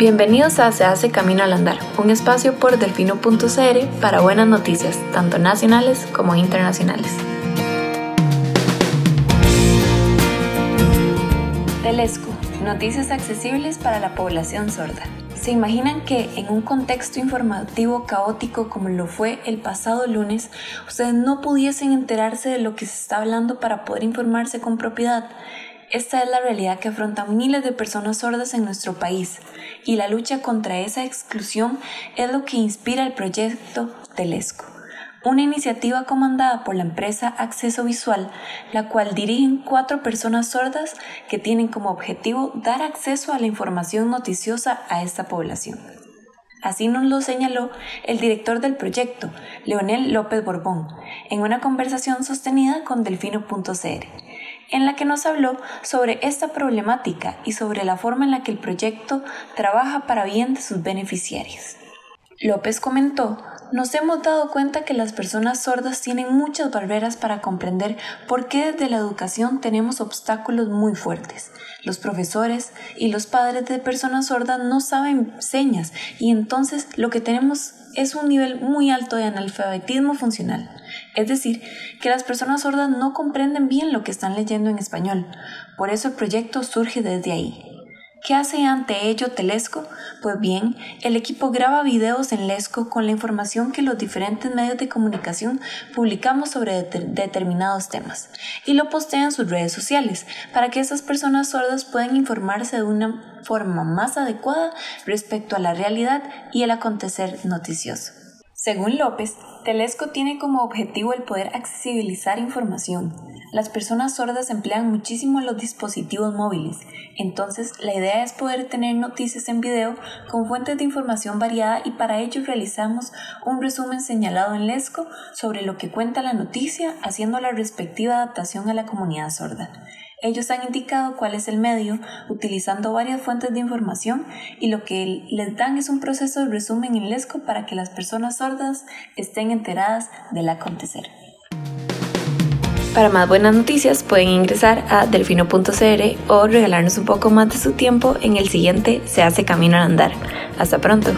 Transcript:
Bienvenidos a Se hace Camino al Andar, un espacio por delfino.cr para buenas noticias, tanto nacionales como internacionales. Telesco, noticias accesibles para la población sorda. ¿Se imaginan que en un contexto informativo caótico como lo fue el pasado lunes, ustedes no pudiesen enterarse de lo que se está hablando para poder informarse con propiedad? Esta es la realidad que afrontan miles de personas sordas en nuestro país y la lucha contra esa exclusión es lo que inspira el proyecto Telesco, una iniciativa comandada por la empresa Acceso Visual, la cual dirigen cuatro personas sordas que tienen como objetivo dar acceso a la información noticiosa a esta población. Así nos lo señaló el director del proyecto, Leonel López Borbón, en una conversación sostenida con delfino.cr en la que nos habló sobre esta problemática y sobre la forma en la que el proyecto trabaja para bien de sus beneficiarios. López comentó, nos hemos dado cuenta que las personas sordas tienen muchas barreras para comprender por qué desde la educación tenemos obstáculos muy fuertes. Los profesores y los padres de personas sordas no saben señas y entonces lo que tenemos es un nivel muy alto de analfabetismo funcional. Es decir, que las personas sordas no comprenden bien lo que están leyendo en español. Por eso el proyecto surge desde ahí. ¿Qué hace ante ello Telesco? Pues bien, el equipo graba videos en Lesco con la información que los diferentes medios de comunicación publicamos sobre determinados temas y lo postea en sus redes sociales para que esas personas sordas puedan informarse de una forma más adecuada respecto a la realidad y el acontecer noticioso. Según López, Telesco tiene como objetivo el poder accesibilizar información. Las personas sordas emplean muchísimo los dispositivos móviles, entonces la idea es poder tener noticias en video con fuentes de información variada y para ello realizamos un resumen señalado en Lesco sobre lo que cuenta la noticia haciendo la respectiva adaptación a la comunidad sorda. Ellos han indicado cuál es el medio utilizando varias fuentes de información y lo que les dan es un proceso de resumen en Lesco para que las personas sordas estén enteradas del acontecer. Para más buenas noticias pueden ingresar a delfino.cr o regalarnos un poco más de su tiempo en el siguiente Se hace camino al andar. Hasta pronto.